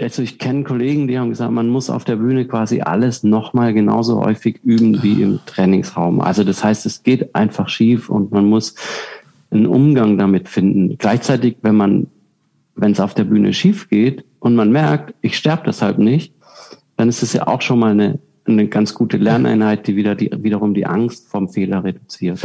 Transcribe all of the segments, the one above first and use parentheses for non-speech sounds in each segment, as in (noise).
also ich kenne Kollegen, die haben gesagt, man muss auf der Bühne quasi alles nochmal genauso häufig üben wie im Trainingsraum. Also das heißt, es geht einfach schief und man muss einen Umgang damit finden. Gleichzeitig, wenn man, wenn es auf der Bühne schief geht und man merkt, ich sterbe deshalb nicht, dann ist es ja auch schon mal eine, eine ganz gute Lerneinheit, die, wieder die wiederum die Angst vom Fehler reduziert.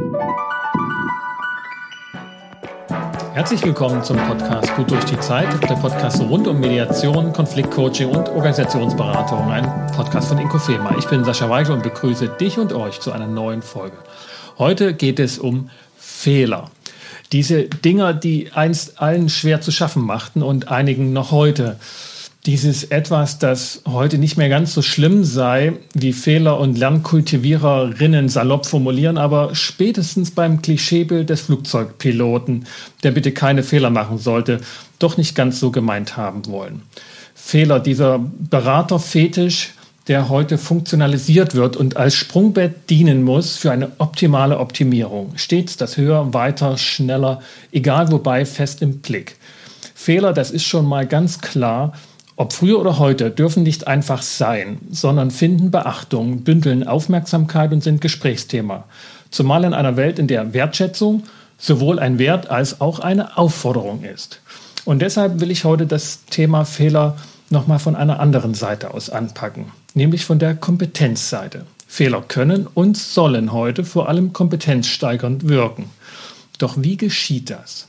Herzlich willkommen zum Podcast Gut durch die Zeit, der Podcast rund um Mediation, Konfliktcoaching und Organisationsberatung, ein Podcast von Inkofema. Ich bin Sascha Weigel und begrüße dich und euch zu einer neuen Folge. Heute geht es um Fehler. Diese Dinger, die einst allen schwer zu schaffen machten und einigen noch heute dieses etwas, das heute nicht mehr ganz so schlimm sei, wie Fehler und Lernkultiviererinnen salopp formulieren, aber spätestens beim Klischeebild des Flugzeugpiloten, der bitte keine Fehler machen sollte, doch nicht ganz so gemeint haben wollen. Fehler, dieser Beraterfetisch, der heute funktionalisiert wird und als Sprungbett dienen muss für eine optimale Optimierung. Stets das Höher, weiter, schneller, egal wobei, fest im Blick. Fehler, das ist schon mal ganz klar, ob früher oder heute, dürfen nicht einfach sein, sondern finden Beachtung, bündeln Aufmerksamkeit und sind Gesprächsthema. Zumal in einer Welt, in der Wertschätzung sowohl ein Wert als auch eine Aufforderung ist. Und deshalb will ich heute das Thema Fehler nochmal von einer anderen Seite aus anpacken, nämlich von der Kompetenzseite. Fehler können und sollen heute vor allem kompetenzsteigernd wirken. Doch wie geschieht das?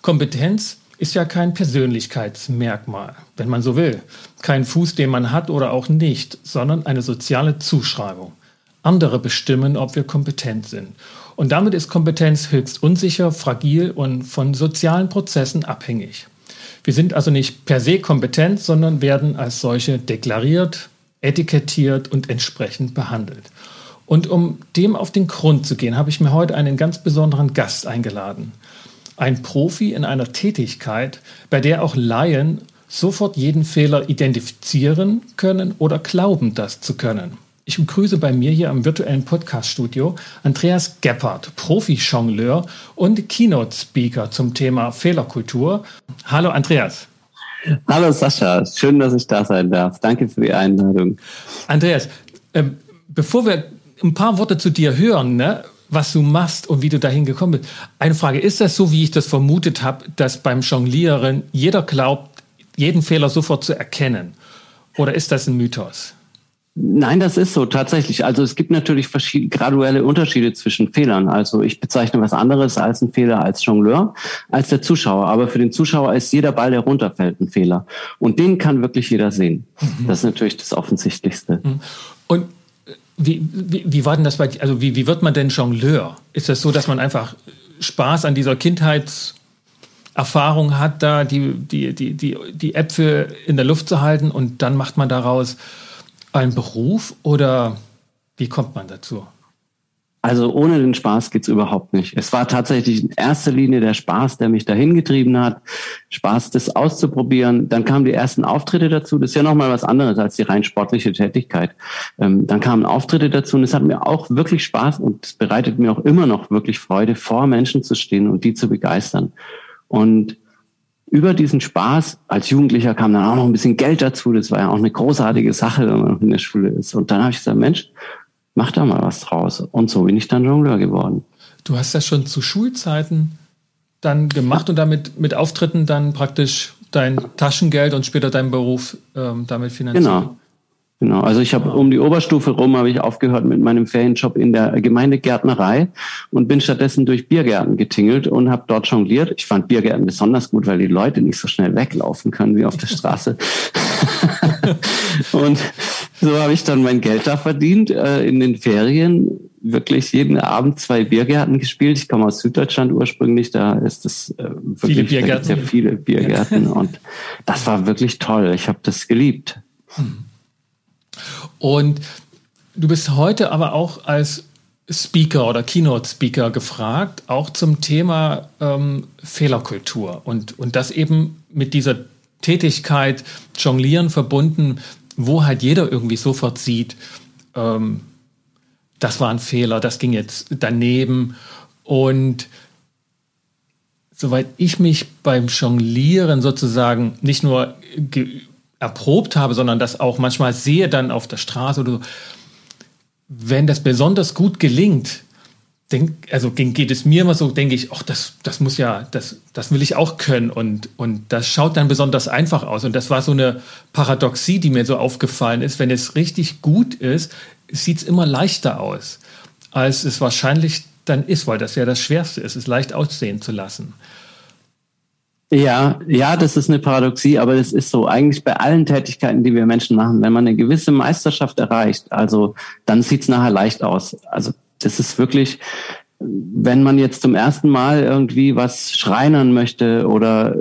Kompetenz ist ja kein Persönlichkeitsmerkmal, wenn man so will. Kein Fuß, den man hat oder auch nicht, sondern eine soziale Zuschreibung. Andere bestimmen, ob wir kompetent sind. Und damit ist Kompetenz höchst unsicher, fragil und von sozialen Prozessen abhängig. Wir sind also nicht per se kompetent, sondern werden als solche deklariert, etikettiert und entsprechend behandelt. Und um dem auf den Grund zu gehen, habe ich mir heute einen ganz besonderen Gast eingeladen ein Profi in einer Tätigkeit, bei der auch Laien sofort jeden Fehler identifizieren können oder glauben, das zu können. Ich begrüße bei mir hier am virtuellen Podcast-Studio Andreas Geppert, Profi-Jongleur und Keynote-Speaker zum Thema Fehlerkultur. Hallo Andreas. Hallo Sascha, schön, dass ich da sein darf. Danke für die Einladung. Andreas, äh, bevor wir ein paar Worte zu dir hören, ne, was du machst und wie du dahin gekommen bist. Eine Frage, ist das so, wie ich das vermutet habe, dass beim Jonglieren jeder glaubt, jeden Fehler sofort zu erkennen? Oder ist das ein Mythos? Nein, das ist so tatsächlich. Also es gibt natürlich verschiedene graduelle Unterschiede zwischen Fehlern. Also ich bezeichne was anderes als ein Fehler als Jongleur, als der Zuschauer. Aber für den Zuschauer ist jeder Ball, der runterfällt, ein Fehler. Und den kann wirklich jeder sehen. Mhm. Das ist natürlich das Offensichtlichste. Mhm. Und wie, wie, wie war denn das bei? Also wie, wie wird man denn Jongleur? Ist das so, dass man einfach Spaß an dieser Kindheitserfahrung hat, da die, die, die, die, die Äpfel in der Luft zu halten und dann macht man daraus einen Beruf oder wie kommt man dazu? Also ohne den Spaß geht's überhaupt nicht. Es war tatsächlich in erster Linie der Spaß, der mich dahin getrieben hat. Spaß, das auszuprobieren. Dann kamen die ersten Auftritte dazu. Das ist ja nochmal was anderes als die rein sportliche Tätigkeit. Ähm, dann kamen Auftritte dazu und es hat mir auch wirklich Spaß und es bereitet mir auch immer noch wirklich Freude, vor Menschen zu stehen und die zu begeistern. Und über diesen Spaß als Jugendlicher kam dann auch noch ein bisschen Geld dazu. Das war ja auch eine großartige Sache, wenn man in der Schule ist. Und dann habe ich gesagt, Mensch, mach da mal was draus. Und so bin ich dann Jongleur geworden. Du hast das schon zu Schulzeiten dann gemacht und damit mit Auftritten dann praktisch dein Taschengeld und später deinen Beruf ähm, damit finanziert. Genau. Genau, also ich habe um die Oberstufe rum habe ich aufgehört mit meinem Ferienjob in der Gemeindegärtnerei und bin stattdessen durch Biergärten getingelt und habe dort jongliert. Ich fand Biergärten besonders gut, weil die Leute nicht so schnell weglaufen können wie auf der Straße. (laughs) (laughs) und so habe ich dann mein Geld da verdient äh, in den Ferien. Wirklich jeden Abend zwei Biergärten gespielt. Ich komme aus Süddeutschland ursprünglich, da ist es äh, wirklich viele Biergärten. sehr viele Biergärten und das war wirklich toll. Ich habe das geliebt. Hm. Und du bist heute aber auch als Speaker oder Keynote-Speaker gefragt, auch zum Thema ähm, Fehlerkultur und, und das eben mit dieser Tätigkeit Jonglieren verbunden, wo halt jeder irgendwie sofort sieht, ähm, das war ein Fehler, das ging jetzt daneben. Und soweit ich mich beim Jonglieren sozusagen nicht nur erprobt habe, sondern das auch manchmal sehe dann auf der Straße oder so, wenn das besonders gut gelingt, denk, also geht es mir immer so, denke ich, ach, das, das muss ja, das, das will ich auch können und, und das schaut dann besonders einfach aus. Und das war so eine Paradoxie, die mir so aufgefallen ist. Wenn es richtig gut ist, sieht es immer leichter aus, als es wahrscheinlich dann ist, weil das ja das Schwerste ist, es leicht aussehen zu lassen. Ja, ja, das ist eine Paradoxie, aber das ist so eigentlich bei allen Tätigkeiten, die wir Menschen machen. Wenn man eine gewisse Meisterschaft erreicht, also dann sieht's nachher leicht aus. Also das ist wirklich, wenn man jetzt zum ersten Mal irgendwie was schreinern möchte oder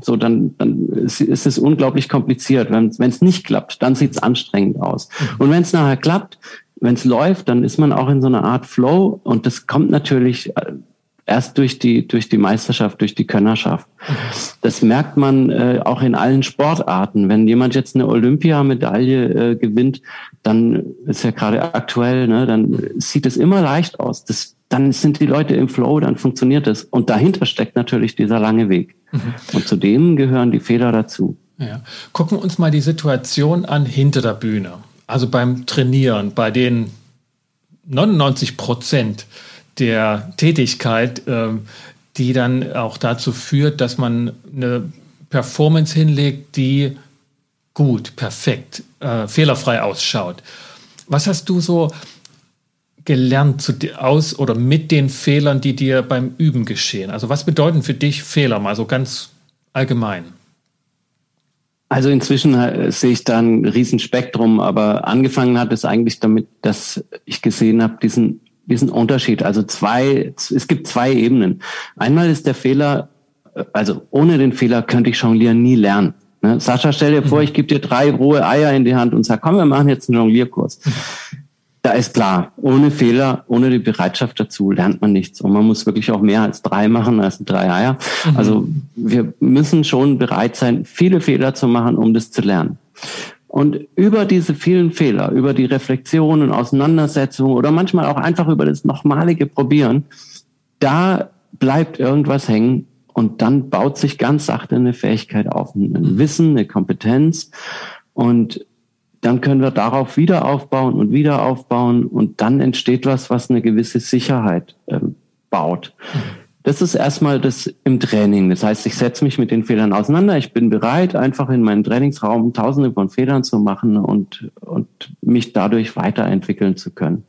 so, dann, dann ist es unglaublich kompliziert. Wenn es nicht klappt, dann sieht's anstrengend aus. Mhm. Und wenn es nachher klappt, wenn es läuft, dann ist man auch in so einer Art Flow und das kommt natürlich erst durch die, durch die Meisterschaft, durch die Könnerschaft. Das merkt man äh, auch in allen Sportarten. Wenn jemand jetzt eine Olympiamedaille äh, gewinnt, dann ist ja gerade aktuell, ne, dann sieht es immer leicht aus. Das, dann sind die Leute im Flow, dann funktioniert es. Und dahinter steckt natürlich dieser lange Weg. Mhm. Und zu dem gehören die Fehler dazu. Ja. Gucken wir uns mal die Situation an hinter der Bühne. Also beim Trainieren, bei den 99 Prozent der Tätigkeit, ähm, die dann auch dazu führt, dass man eine Performance hinlegt, die gut, perfekt, äh, fehlerfrei ausschaut. Was hast du so gelernt aus oder mit den Fehlern, die dir beim Üben geschehen? Also was bedeuten für dich Fehler mal so ganz allgemein? Also inzwischen äh, sehe ich da ein Riesenspektrum, aber angefangen hat es eigentlich damit, dass ich gesehen habe, diesen diesen Unterschied. Also zwei, es gibt zwei Ebenen. Einmal ist der Fehler, also ohne den Fehler könnte ich Jonglieren nie lernen. Ne? Sascha, stell dir vor, mhm. ich gebe dir drei rohe Eier in die Hand und sag, komm, wir machen jetzt einen Jonglierkurs. Da ist klar, ohne Fehler, ohne die Bereitschaft dazu lernt man nichts. Und man muss wirklich auch mehr als drei machen, als drei Eier. Mhm. Also wir müssen schon bereit sein, viele Fehler zu machen, um das zu lernen. Und über diese vielen Fehler, über die Reflexion und Auseinandersetzung oder manchmal auch einfach über das nochmalige Probieren, da bleibt irgendwas hängen und dann baut sich ganz sachte eine Fähigkeit auf, ein Wissen, eine Kompetenz und dann können wir darauf wieder aufbauen und wieder aufbauen und dann entsteht was, was eine gewisse Sicherheit äh, baut. Mhm. Das ist erstmal das im Training. Das heißt, ich setze mich mit den Fehlern auseinander. Ich bin bereit, einfach in meinem Trainingsraum tausende von Fehlern zu machen und, und mich dadurch weiterentwickeln zu können.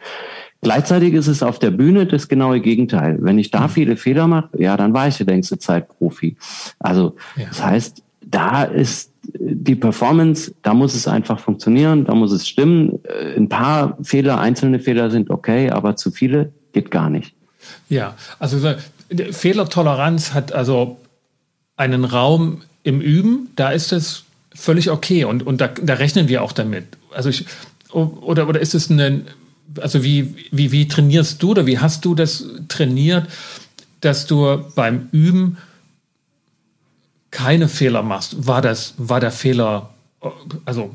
Gleichzeitig ist es auf der Bühne das genaue Gegenteil. Wenn ich da viele Fehler mache, ja, dann war ich die längste Zeit Profi. Also, ja. das heißt, da ist die Performance, da muss es einfach funktionieren, da muss es stimmen. Ein paar Fehler, einzelne Fehler sind okay, aber zu viele geht gar nicht. Ja, also Fehlertoleranz hat also einen Raum im Üben, da ist es völlig okay und, und da, da rechnen wir auch damit. Also ich, oder, oder ist es ein, also wie, wie, wie trainierst du oder wie hast du das trainiert, dass du beim Üben keine Fehler machst? War das, war der Fehler, also,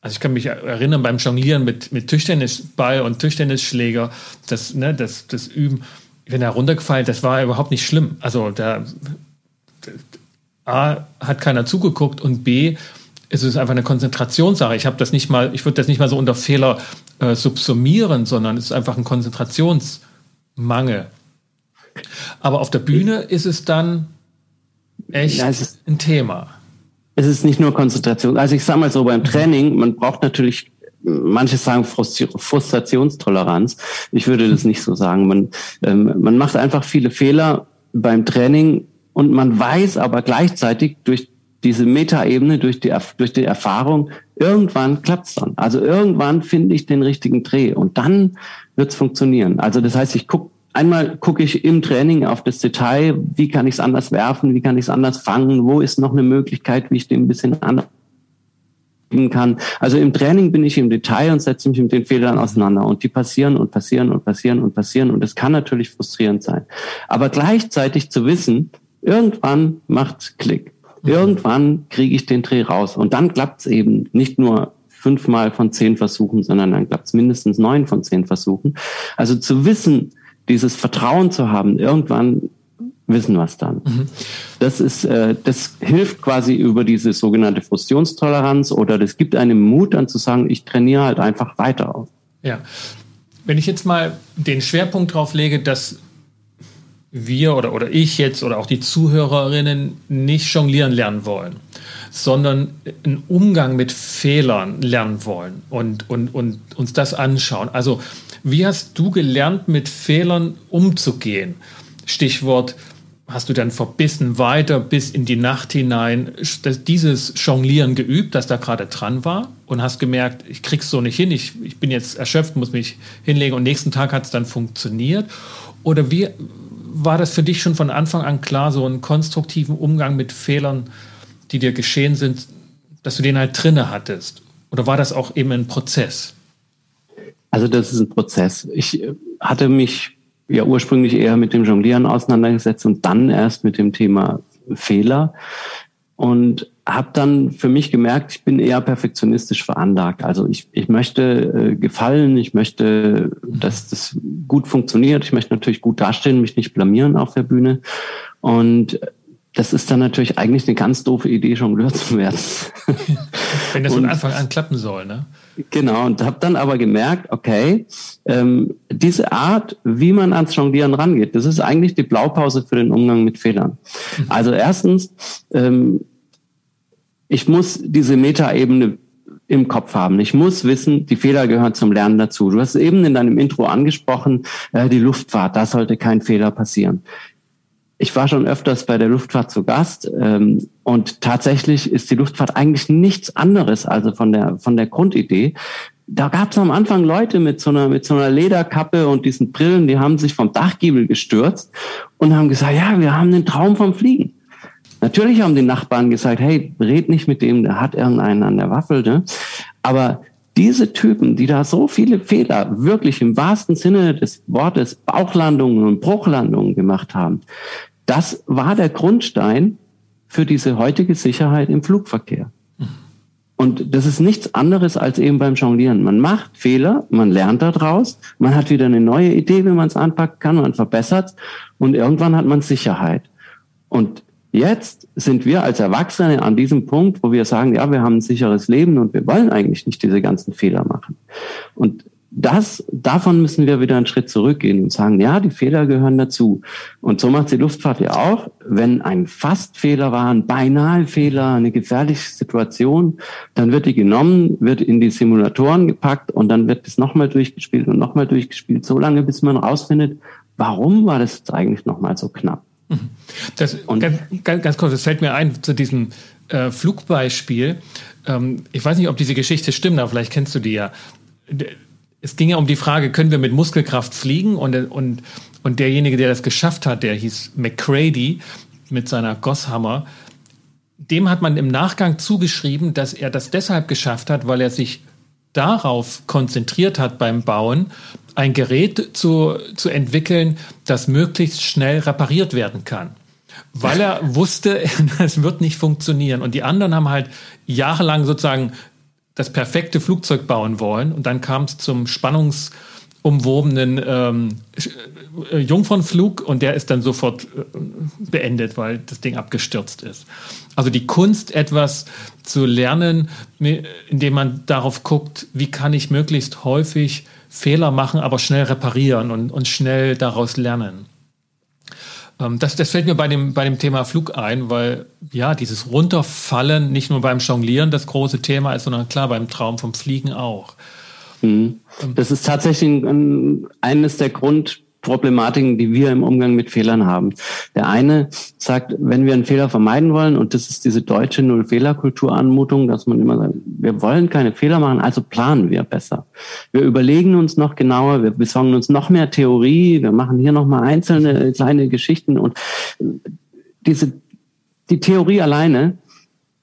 also ich kann mich erinnern beim Jonglieren mit, mit Tischtennisball und Tischtennisschläger, das, ne, das, das Üben, wenn er runtergefallen, das war überhaupt nicht schlimm. Also da A hat keiner zugeguckt und B es ist einfach eine Konzentrationssache. Ich habe das nicht mal, ich würde das nicht mal so unter Fehler äh, subsumieren, sondern es ist einfach ein Konzentrationsmangel. Aber auf der Bühne ist es dann echt ja, ist, ein Thema. Es ist nicht nur Konzentration. Also ich sage mal so beim Training, man braucht natürlich manche sagen Frustrationstoleranz. Ich würde das nicht so sagen. Man, ähm, man macht einfach viele Fehler beim Training und man weiß aber gleichzeitig durch diese Metaebene, durch die, durch die Erfahrung, irgendwann klappt's dann. Also irgendwann finde ich den richtigen Dreh und dann wird's funktionieren. Also das heißt, ich gucke einmal gucke ich im Training auf das Detail, wie kann ich es anders werfen, wie kann ich es anders fangen, wo ist noch eine Möglichkeit, wie ich den ein bisschen anders kann. Also im Training bin ich im Detail und setze mich mit den Fehlern auseinander und die passieren und passieren und passieren und passieren und es kann natürlich frustrierend sein. Aber gleichzeitig zu wissen, irgendwann macht Klick. Irgendwann kriege ich den Dreh raus und dann klappt es eben nicht nur fünfmal von zehn Versuchen, sondern dann klappt es mindestens neun von zehn Versuchen. Also zu wissen, dieses Vertrauen zu haben, irgendwann wissen wir es dann. Mhm. Das ist, äh, das hilft quasi über diese sogenannte Fusionstoleranz oder das gibt einem Mut dann zu sagen, ich trainiere halt einfach weiter. Ja. Wenn ich jetzt mal den Schwerpunkt drauf lege, dass wir oder, oder ich jetzt oder auch die Zuhörerinnen nicht jonglieren lernen wollen, sondern einen Umgang mit Fehlern lernen wollen und, und, und uns das anschauen. Also wie hast du gelernt, mit Fehlern umzugehen? Stichwort, hast du dann verbissen weiter bis in die Nacht hinein dieses Jonglieren geübt, das da gerade dran war und hast gemerkt, ich krieg's so nicht hin, ich, ich bin jetzt erschöpft, muss mich hinlegen und nächsten Tag hat es dann funktioniert? Oder wie, war das für dich schon von Anfang an klar, so einen konstruktiven Umgang mit Fehlern, die dir geschehen sind, dass du den halt drinne hattest? Oder war das auch eben ein Prozess? Also das ist ein Prozess. Ich äh, hatte mich ja ursprünglich eher mit dem Jonglieren auseinandergesetzt und dann erst mit dem Thema Fehler und habe dann für mich gemerkt, ich bin eher perfektionistisch veranlagt. Also ich, ich möchte äh, gefallen, ich möchte, dass das gut funktioniert. Ich möchte natürlich gut dastehen, mich nicht blamieren auf der Bühne. Und das ist dann natürlich eigentlich eine ganz doofe Idee, Jongleur zu werden. (laughs) Wenn das von Anfang an klappen soll, ne? Genau, und habe dann aber gemerkt, okay, ähm, diese Art, wie man ans Jonglieren rangeht, das ist eigentlich die Blaupause für den Umgang mit Fehlern. Mhm. Also erstens, ähm, ich muss diese Metaebene im Kopf haben. Ich muss wissen, die Fehler gehören zum Lernen dazu. Du hast eben in deinem Intro angesprochen, äh, die Luftfahrt, da sollte kein Fehler passieren ich war schon öfters bei der Luftfahrt zu Gast ähm, und tatsächlich ist die Luftfahrt eigentlich nichts anderes, also von der von der Grundidee. Da gab es am Anfang Leute mit so einer mit so einer Lederkappe und diesen Brillen, die haben sich vom Dachgiebel gestürzt und haben gesagt, ja, wir haben den Traum vom Fliegen. Natürlich haben die Nachbarn gesagt, hey, red nicht mit dem, der hat irgendeinen an der Waffel. Ne? Aber diese Typen, die da so viele Fehler wirklich im wahrsten Sinne des Wortes Bauchlandungen und Bruchlandungen gemacht haben, das war der Grundstein für diese heutige Sicherheit im Flugverkehr. Und das ist nichts anderes als eben beim Jonglieren. Man macht Fehler, man lernt daraus, man hat wieder eine neue Idee, wie man es anpacken kann, man verbessert und irgendwann hat man Sicherheit. Und Jetzt sind wir als Erwachsene an diesem Punkt, wo wir sagen, ja, wir haben ein sicheres Leben und wir wollen eigentlich nicht diese ganzen Fehler machen. Und das, davon müssen wir wieder einen Schritt zurückgehen und sagen, ja, die Fehler gehören dazu. Und so macht die Luftfahrt ja auch. Wenn ein Fastfehler war, ein beinahe Fehler, eine gefährliche Situation, dann wird die genommen, wird in die Simulatoren gepackt und dann wird das nochmal durchgespielt und nochmal durchgespielt, so lange, bis man rausfindet, warum war das jetzt eigentlich nochmal so knapp? Das, und ganz, ganz, ganz kurz, das fällt mir ein zu diesem äh, Flugbeispiel. Ähm, ich weiß nicht, ob diese Geschichte stimmt, aber vielleicht kennst du die ja. Es ging ja um die Frage, können wir mit Muskelkraft fliegen? Und, und, und derjenige, der das geschafft hat, der hieß McCready mit seiner Gosshammer. Dem hat man im Nachgang zugeschrieben, dass er das deshalb geschafft hat, weil er sich darauf konzentriert hat beim Bauen, ein Gerät zu, zu entwickeln, das möglichst schnell repariert werden kann. Weil er (laughs) wusste, (laughs) es wird nicht funktionieren. Und die anderen haben halt jahrelang sozusagen das perfekte Flugzeug bauen wollen. Und dann kam es zum Spannungs- umwobenen ähm, äh, Jungfernflug und der ist dann sofort äh, beendet, weil das Ding abgestürzt ist. Also die Kunst, etwas zu lernen, indem man darauf guckt, wie kann ich möglichst häufig Fehler machen, aber schnell reparieren und, und schnell daraus lernen. Ähm, das, das fällt mir bei dem, bei dem Thema Flug ein, weil ja, dieses Runterfallen nicht nur beim Jonglieren das große Thema ist, sondern klar beim Traum vom Fliegen auch. Mhm. Das ist tatsächlich ein, eines der Grundproblematiken, die wir im Umgang mit Fehlern haben. Der eine sagt, wenn wir einen Fehler vermeiden wollen, und das ist diese deutsche Null-Fehler-Kultur-Anmutung, dass man immer sagt, wir wollen keine Fehler machen, also planen wir besser. Wir überlegen uns noch genauer, wir besorgen uns noch mehr Theorie, wir machen hier noch mal einzelne kleine Geschichten und diese, die Theorie alleine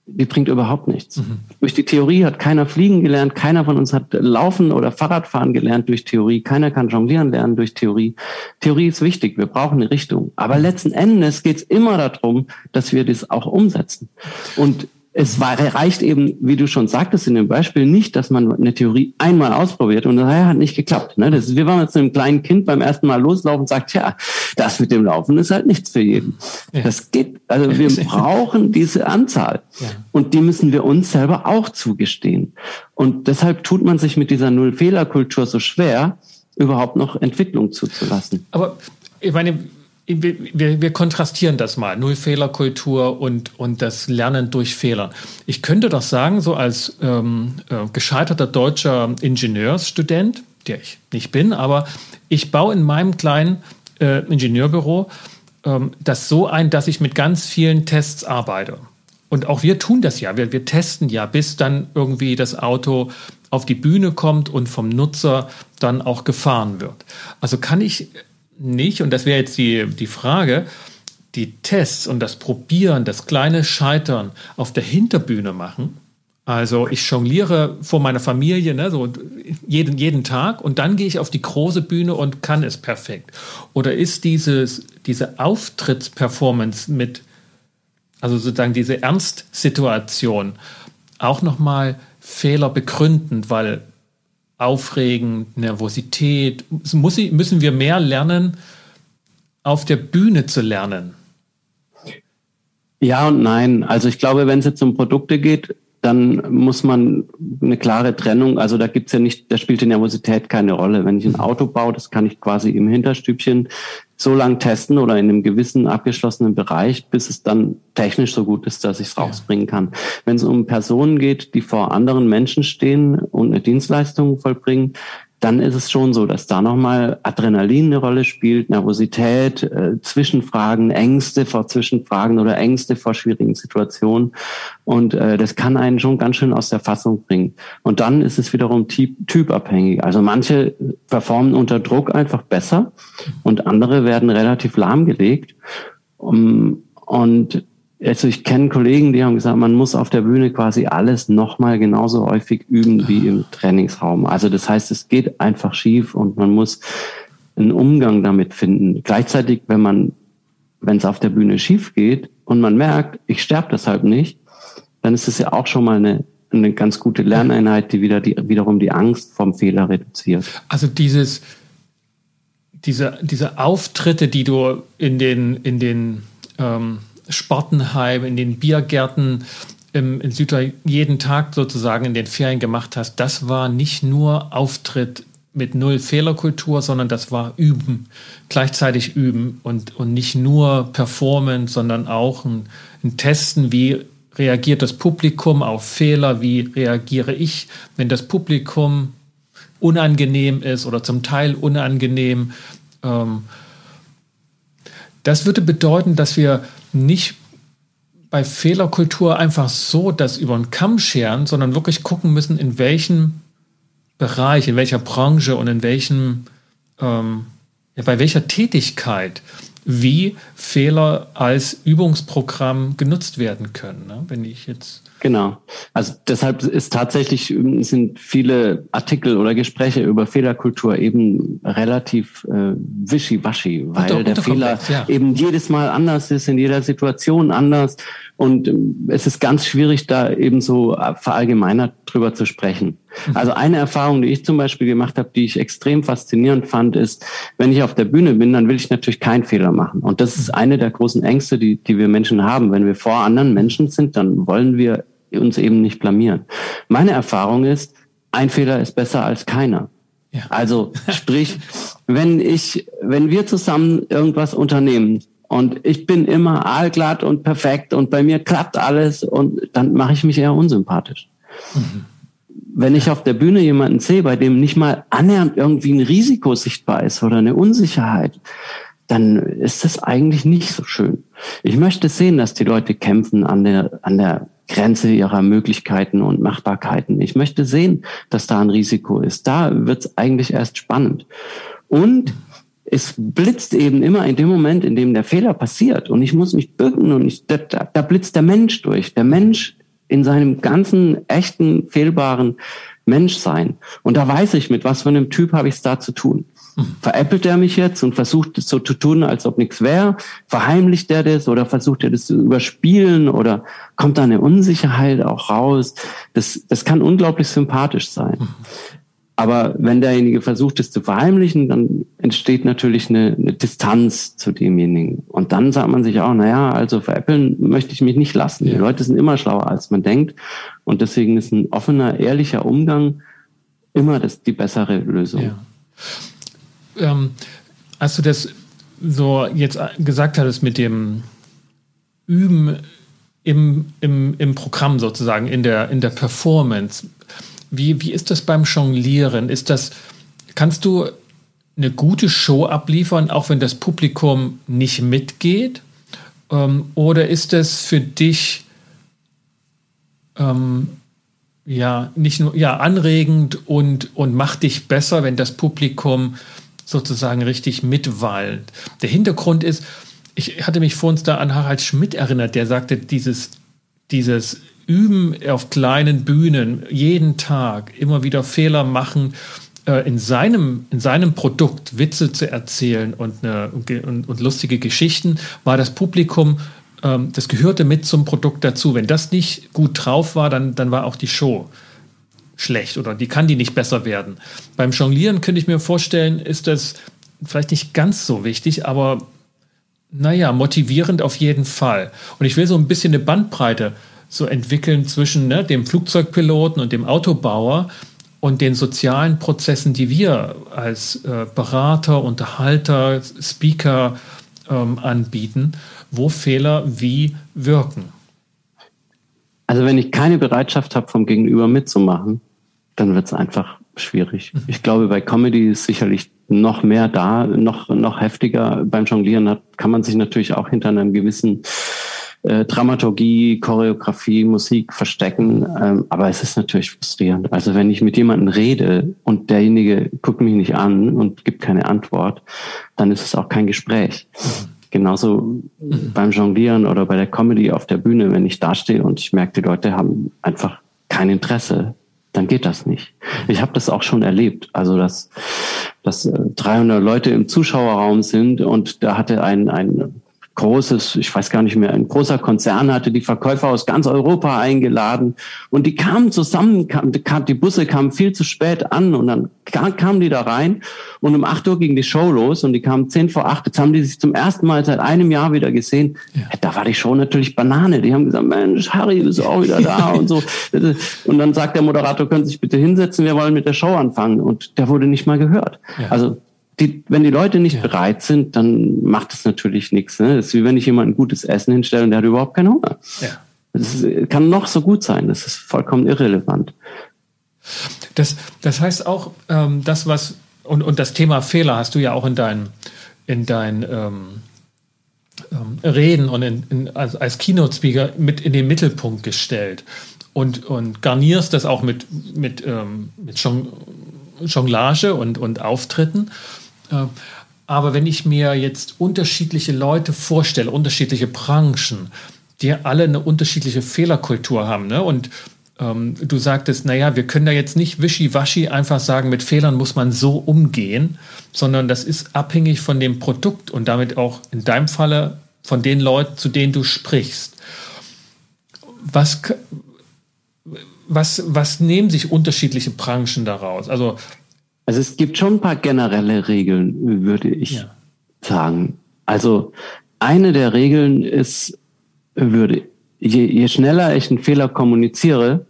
die bringt überhaupt nichts. Mhm. Durch die Theorie hat keiner fliegen gelernt, keiner von uns hat laufen oder Fahrradfahren gelernt durch Theorie, keiner kann jonglieren lernen durch Theorie. Theorie ist wichtig, wir brauchen eine Richtung. Aber letzten Endes geht es immer darum, dass wir das auch umsetzen. Und es war, reicht eben, wie du schon sagtest in dem Beispiel, nicht, dass man eine Theorie einmal ausprobiert und das hat nicht geklappt. Ne? Das, wir waren jetzt einem kleinen Kind beim ersten Mal loslaufen und sagt, ja, das mit dem Laufen ist halt nichts für jeden. Ja. Das geht, also wir (laughs) brauchen diese Anzahl ja. und die müssen wir uns selber auch zugestehen. Und deshalb tut man sich mit dieser Null-Fehler-Kultur so schwer, überhaupt noch Entwicklung zuzulassen. Aber ich meine, wir, wir, kontrastieren das mal, Null-Fehler-Kultur und, und das Lernen durch Fehler. Ich könnte doch sagen, so als ähm, äh, gescheiterter deutscher Ingenieursstudent, der ich nicht bin, aber ich baue in meinem kleinen äh, Ingenieurbüro ähm, das so ein, dass ich mit ganz vielen Tests arbeite. Und auch wir tun das ja. Wir, wir testen ja, bis dann irgendwie das Auto auf die Bühne kommt und vom Nutzer dann auch gefahren wird. Also kann ich nicht, und das wäre jetzt die, die Frage, die Tests und das Probieren, das kleine Scheitern auf der Hinterbühne machen. Also ich jongliere vor meiner Familie, ne, so jeden, jeden Tag und dann gehe ich auf die große Bühne und kann es perfekt. Oder ist dieses, diese Auftrittsperformance mit, also sozusagen diese Ernstsituation auch nochmal Fehler begründend, weil Aufregen, Nervosität? Muss ich, müssen wir mehr lernen, auf der Bühne zu lernen? Ja und nein. Also ich glaube, wenn es jetzt um Produkte geht, dann muss man eine klare Trennung, also da gibt's ja nicht, da spielt die Nervosität keine Rolle. Wenn ich ein Auto baue, das kann ich quasi im Hinterstübchen so lang testen oder in einem gewissen abgeschlossenen Bereich, bis es dann technisch so gut ist, dass ich es rausbringen kann. Wenn es um Personen geht, die vor anderen Menschen stehen und eine Dienstleistung vollbringen, dann ist es schon so, dass da nochmal Adrenalin eine Rolle spielt, Nervosität, äh, Zwischenfragen, Ängste vor Zwischenfragen oder Ängste vor schwierigen Situationen. Und äh, das kann einen schon ganz schön aus der Fassung bringen. Und dann ist es wiederum typ, typabhängig. Also manche performen unter Druck einfach besser und andere werden relativ lahmgelegt. Um, und also ich kenne Kollegen, die haben gesagt, man muss auf der Bühne quasi alles nochmal genauso häufig üben wie im Trainingsraum. Also das heißt, es geht einfach schief und man muss einen Umgang damit finden. Gleichzeitig, wenn man, wenn es auf der Bühne schief geht und man merkt, ich sterbe deshalb nicht, dann ist es ja auch schon mal eine, eine ganz gute Lerneinheit, die wieder die, wiederum die Angst vom Fehler reduziert. Also dieses, diese, diese Auftritte, die du in den, in den ähm Sportenheim, in den Biergärten im, in Süddeutschland jeden Tag sozusagen in den Ferien gemacht hast, das war nicht nur Auftritt mit null Fehlerkultur, sondern das war Üben, gleichzeitig Üben und, und nicht nur Performance, sondern auch ein, ein Testen, wie reagiert das Publikum auf Fehler, wie reagiere ich, wenn das Publikum unangenehm ist oder zum Teil unangenehm. Ähm, das würde bedeuten, dass wir nicht bei Fehlerkultur einfach so das über den Kamm scheren, sondern wirklich gucken müssen, in welchem Bereich, in welcher Branche und in welchem, ähm, ja, bei welcher Tätigkeit wie Fehler als Übungsprogramm genutzt werden können. Ne? Wenn ich jetzt Genau. Also deshalb ist tatsächlich sind viele Artikel oder Gespräche über Fehlerkultur eben relativ äh, wischiwaschi, weil unter, der Fehler ja. eben jedes Mal anders ist, in jeder Situation anders und ähm, es ist ganz schwierig, da eben so verallgemeinert drüber zu sprechen. (laughs) Also eine Erfahrung, die ich zum Beispiel gemacht habe, die ich extrem faszinierend fand, ist, wenn ich auf der Bühne bin, dann will ich natürlich keinen Fehler machen. Und das ist eine der großen Ängste, die, die wir Menschen haben. Wenn wir vor anderen Menschen sind, dann wollen wir uns eben nicht blamieren. Meine Erfahrung ist, ein Fehler ist besser als keiner. Ja. Also (laughs) sprich, wenn ich, wenn wir zusammen irgendwas unternehmen und ich bin immer aalglatt und perfekt und bei mir klappt alles und dann mache ich mich eher unsympathisch. Mhm. Wenn ich auf der Bühne jemanden sehe, bei dem nicht mal annähernd irgendwie ein Risiko sichtbar ist oder eine Unsicherheit, dann ist das eigentlich nicht so schön. Ich möchte sehen, dass die Leute kämpfen an der, an der Grenze ihrer Möglichkeiten und Machbarkeiten. Ich möchte sehen, dass da ein Risiko ist. Da wird es eigentlich erst spannend. Und es blitzt eben immer in dem Moment, in dem der Fehler passiert und ich muss mich bücken und ich, da, da blitzt der Mensch durch. Der Mensch in seinem ganzen echten, fehlbaren Menschsein. Und da weiß ich, mit was für einem Typ habe ich es da zu tun. Veräppelt er mich jetzt und versucht es so zu tun, als ob nichts wäre? Verheimlicht er das oder versucht er das zu überspielen oder kommt da eine Unsicherheit auch raus? Das, das kann unglaublich sympathisch sein. Aber wenn derjenige versucht, es zu verheimlichen, dann entsteht natürlich eine, eine, Distanz zu demjenigen. Und dann sagt man sich auch, naja, also veräppeln möchte ich mich nicht lassen. Die Leute sind immer schlauer, als man denkt. Und deswegen ist ein offener, ehrlicher Umgang immer das, die bessere Lösung. Ja. Ähm, als du das so jetzt gesagt hattest mit dem Üben im, im, im Programm sozusagen, in der, in der Performance, wie, wie ist das beim Jonglieren? Ist das, kannst du eine gute Show abliefern, auch wenn das Publikum nicht mitgeht? Ähm, oder ist das für dich ähm, ja nicht nur ja anregend und, und macht dich besser, wenn das Publikum sozusagen richtig mitwallt? Der Hintergrund ist, ich hatte mich vor uns da an Harald Schmidt erinnert, der sagte, dieses, dieses üben auf kleinen Bühnen jeden Tag, immer wieder Fehler machen, äh, in seinem, in seinem Produkt Witze zu erzählen und, eine, und, und lustige Geschichten, war das Publikum, ähm, das gehörte mit zum Produkt dazu. Wenn das nicht gut drauf war, dann, dann war auch die Show schlecht oder die kann die nicht besser werden. Beim Jonglieren könnte ich mir vorstellen, ist das vielleicht nicht ganz so wichtig, aber naja, motivierend auf jeden Fall. Und ich will so ein bisschen eine Bandbreite so entwickeln zwischen ne, dem Flugzeugpiloten und dem Autobauer und den sozialen Prozessen, die wir als äh, Berater, Unterhalter, Speaker ähm, anbieten, wo Fehler wie wirken. Also wenn ich keine Bereitschaft habe, vom Gegenüber mitzumachen, dann wird es einfach schwierig. Mhm. Ich glaube, bei Comedy ist sicherlich noch mehr da, noch, noch heftiger. Beim Jonglieren hat, kann man sich natürlich auch hinter einem gewissen äh, Dramaturgie, Choreografie, Musik verstecken. Ähm, aber es ist natürlich frustrierend. Also wenn ich mit jemandem rede und derjenige guckt mich nicht an und gibt keine Antwort, dann ist es auch kein Gespräch. Genauso mhm. beim Jonglieren oder bei der Comedy auf der Bühne, wenn ich dastehe und ich merke, die Leute haben einfach kein Interesse, dann geht das nicht. Ich habe das auch schon erlebt. Also dass, dass 300 äh, Leute im Zuschauerraum sind und da hatte ein, ein großes, ich weiß gar nicht mehr, ein großer Konzern hatte die Verkäufer aus ganz Europa eingeladen und die kamen zusammen, kam, die Busse kamen viel zu spät an und dann kamen die da rein und um acht Uhr ging die Show los und die kamen zehn vor acht. Jetzt haben die sich zum ersten Mal seit einem Jahr wieder gesehen. Ja. Da war die Show natürlich Banane. Die haben gesagt, Mensch, Harry, bist du auch wieder da (laughs) und so. Und dann sagt der Moderator, können Sie sich bitte hinsetzen, wir wollen mit der Show anfangen. Und der wurde nicht mal gehört. Ja. Also die, wenn die Leute nicht ja. bereit sind, dann macht es natürlich nichts. Ne? Das ist wie wenn ich jemand ein gutes Essen hinstelle und der hat überhaupt keinen Hunger. Ja. Das ist, kann noch so gut sein. Das ist vollkommen irrelevant. Das, das heißt auch, ähm, das, was, und, und das Thema Fehler hast du ja auch in deinen in dein, ähm, ähm, Reden und in, in, als, als Keynote-Speaker mit in den Mittelpunkt gestellt und, und garnierst das auch mit, mit, ähm, mit Jonglage und, und Auftritten. Äh, aber wenn ich mir jetzt unterschiedliche Leute vorstelle, unterschiedliche Branchen, die alle eine unterschiedliche Fehlerkultur haben, ne? und ähm, du sagtest, naja, wir können da jetzt nicht wischiwaschi einfach sagen, mit Fehlern muss man so umgehen, sondern das ist abhängig von dem Produkt und damit auch in deinem Falle von den Leuten, zu denen du sprichst. Was, was, was nehmen sich unterschiedliche Branchen daraus? Also also es gibt schon ein paar generelle Regeln, würde ich ja. sagen. Also eine der Regeln ist, würde, je, je schneller ich einen Fehler kommuniziere,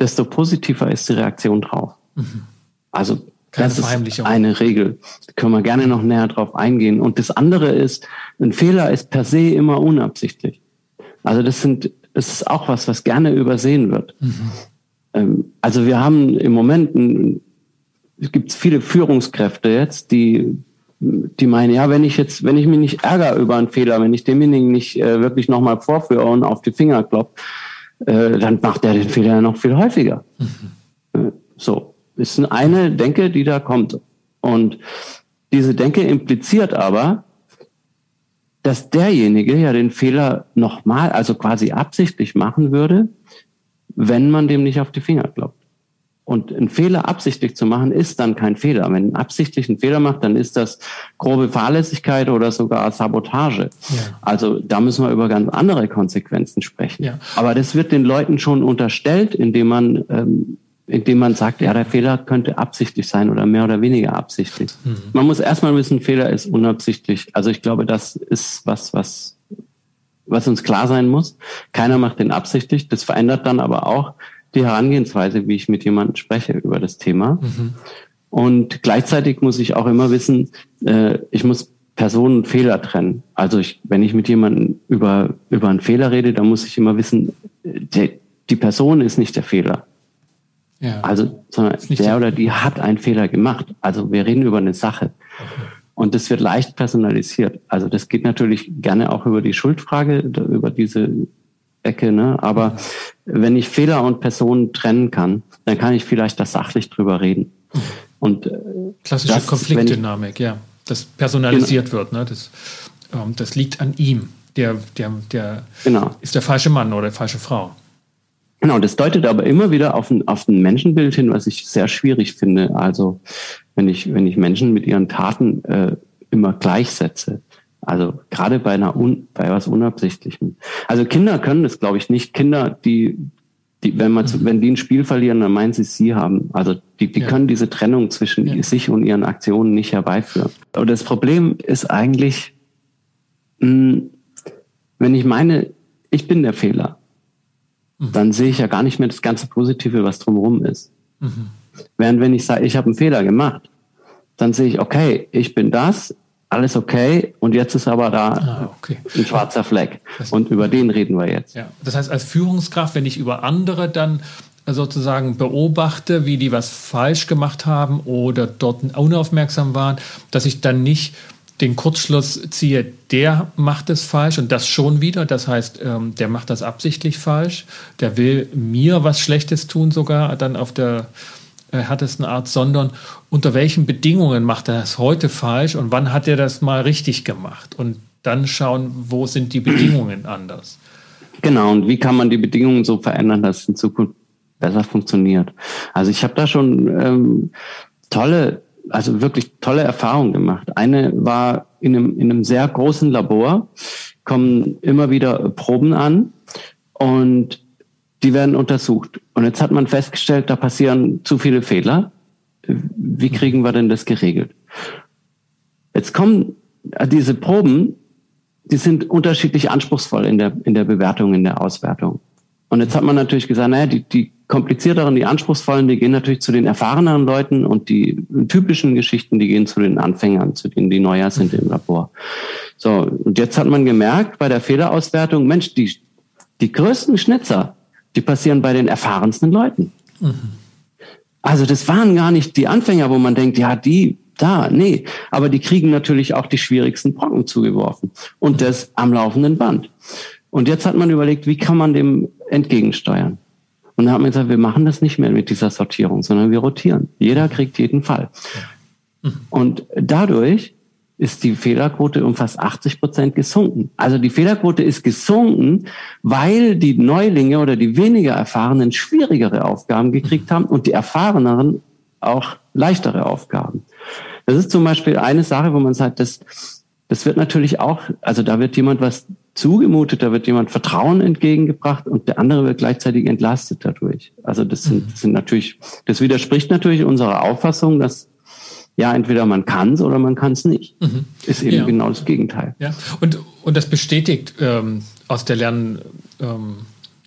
desto positiver ist die Reaktion drauf. Mhm. Also Keine das ist eine Regel. Da können wir gerne noch näher drauf eingehen. Und das andere ist, ein Fehler ist per se immer unabsichtlich. Also das sind, das ist auch was, was gerne übersehen wird. Mhm. Ähm, also wir haben im Moment ein es gibt viele Führungskräfte jetzt, die, die meinen, ja, wenn ich jetzt, wenn ich mich nicht ärgere über einen Fehler, wenn ich demjenigen nicht äh, wirklich nochmal vorführe und auf die Finger klopp, äh, dann macht er den Fehler noch viel häufiger. Mhm. Äh, so, ist eine Denke, die da kommt. Und diese Denke impliziert aber, dass derjenige ja den Fehler nochmal, also quasi absichtlich machen würde, wenn man dem nicht auf die Finger kloppt. Und einen Fehler absichtlich zu machen, ist dann kein Fehler. Wenn man absichtlich einen Fehler macht, dann ist das grobe Fahrlässigkeit oder sogar Sabotage. Ja. Also da müssen wir über ganz andere Konsequenzen sprechen. Ja. Aber das wird den Leuten schon unterstellt, indem man, ähm, indem man sagt, ja, der Fehler könnte absichtlich sein oder mehr oder weniger absichtlich. Mhm. Man muss erstmal wissen, Fehler ist unabsichtlich. Also ich glaube, das ist was, was, was uns klar sein muss. Keiner macht den absichtlich. Das verändert dann aber auch die Herangehensweise, wie ich mit jemandem spreche über das Thema. Mhm. Und gleichzeitig muss ich auch immer wissen, äh, ich muss Personen und Fehler trennen. Also ich, wenn ich mit jemandem über, über einen Fehler rede, dann muss ich immer wissen, die, die Person ist nicht der Fehler. Ja. Also, sondern der oder die hat einen Fehler gemacht. Also wir reden über eine Sache. Okay. Und das wird leicht personalisiert. Also das geht natürlich gerne auch über die Schuldfrage, über diese Ecke, ne? Aber wenn ich Fehler und Personen trennen kann, dann kann ich vielleicht da sachlich drüber reden. Und äh, klassische das, Konfliktdynamik, ich, ja, das personalisiert genau. wird, ne? Das, ähm, das liegt an ihm. Der, der, der genau. ist der falsche Mann oder die falsche Frau. Genau, das deutet aber immer wieder auf ein, auf ein Menschenbild hin, was ich sehr schwierig finde. Also wenn ich, wenn ich Menschen mit ihren Taten äh, immer gleichsetze. Also gerade bei einer un, bei was Unabsichtlichem. Also Kinder können das, glaube ich, nicht. Kinder, die, die, wenn man, mhm. wenn die ein Spiel verlieren, dann meinen sie es sie haben. Also die, die ja. können diese Trennung zwischen ja. sich und ihren Aktionen nicht herbeiführen. Aber das Problem ist eigentlich, mh, hm, wenn ich meine, ich bin der Fehler, mhm. dann sehe ich ja gar nicht mehr das ganze Positive, was drumherum ist. Mhm. Während wenn ich sage, ich habe einen Fehler gemacht, dann sehe ich, okay, ich bin das, alles okay und jetzt ist aber da ah, okay. ein schwarzer Fleck und über den reden wir jetzt. Ja. Das heißt, als Führungskraft, wenn ich über andere dann sozusagen beobachte, wie die was falsch gemacht haben oder dort unaufmerksam waren, dass ich dann nicht den Kurzschluss ziehe, der macht es falsch und das schon wieder. Das heißt, ähm, der macht das absichtlich falsch. Der will mir was Schlechtes tun, sogar dann auf der härtesten Art, sondern unter welchen Bedingungen macht er das heute falsch und wann hat er das mal richtig gemacht und dann schauen, wo sind die Bedingungen (clears throat) anders. Genau, und wie kann man die Bedingungen so verändern, dass es in Zukunft besser funktioniert. Also ich habe da schon ähm, tolle, also wirklich tolle Erfahrungen gemacht. Eine war in einem, in einem sehr großen Labor, kommen immer wieder Proben an und die werden untersucht. Und jetzt hat man festgestellt, da passieren zu viele Fehler. Wie kriegen wir denn das geregelt? Jetzt kommen diese Proben, die sind unterschiedlich anspruchsvoll in der, in der Bewertung, in der Auswertung. Und jetzt hat man natürlich gesagt, naja, die, die komplizierteren, die anspruchsvollen, die gehen natürlich zu den erfahreneren Leuten und die typischen Geschichten, die gehen zu den Anfängern, zu denen, die neuer sind im Labor. So, und jetzt hat man gemerkt bei der Fehlerauswertung, Mensch, die, die größten Schnitzer, die passieren bei den erfahrensten Leuten. Mhm. Also das waren gar nicht die Anfänger, wo man denkt, ja, die da, nee. Aber die kriegen natürlich auch die schwierigsten Brocken zugeworfen. Und das am laufenden Band. Und jetzt hat man überlegt, wie kann man dem entgegensteuern? Und dann hat man gesagt, wir machen das nicht mehr mit dieser Sortierung, sondern wir rotieren. Jeder kriegt jeden Fall. Mhm. Und dadurch ist die Fehlerquote um fast 80 Prozent gesunken. Also die Fehlerquote ist gesunken, weil die Neulinge oder die weniger Erfahrenen schwierigere Aufgaben gekriegt haben und die Erfahreneren auch leichtere Aufgaben. Das ist zum Beispiel eine Sache, wo man sagt, das, das wird natürlich auch, also da wird jemand was zugemutet, da wird jemand Vertrauen entgegengebracht und der andere wird gleichzeitig entlastet dadurch. Also das sind, das sind natürlich, das widerspricht natürlich unserer Auffassung, dass ja, entweder man kann es oder man kann es nicht. Mhm. Ist eben ja. genau das Gegenteil. Ja, und, und das bestätigt ähm, aus der Lern, ähm,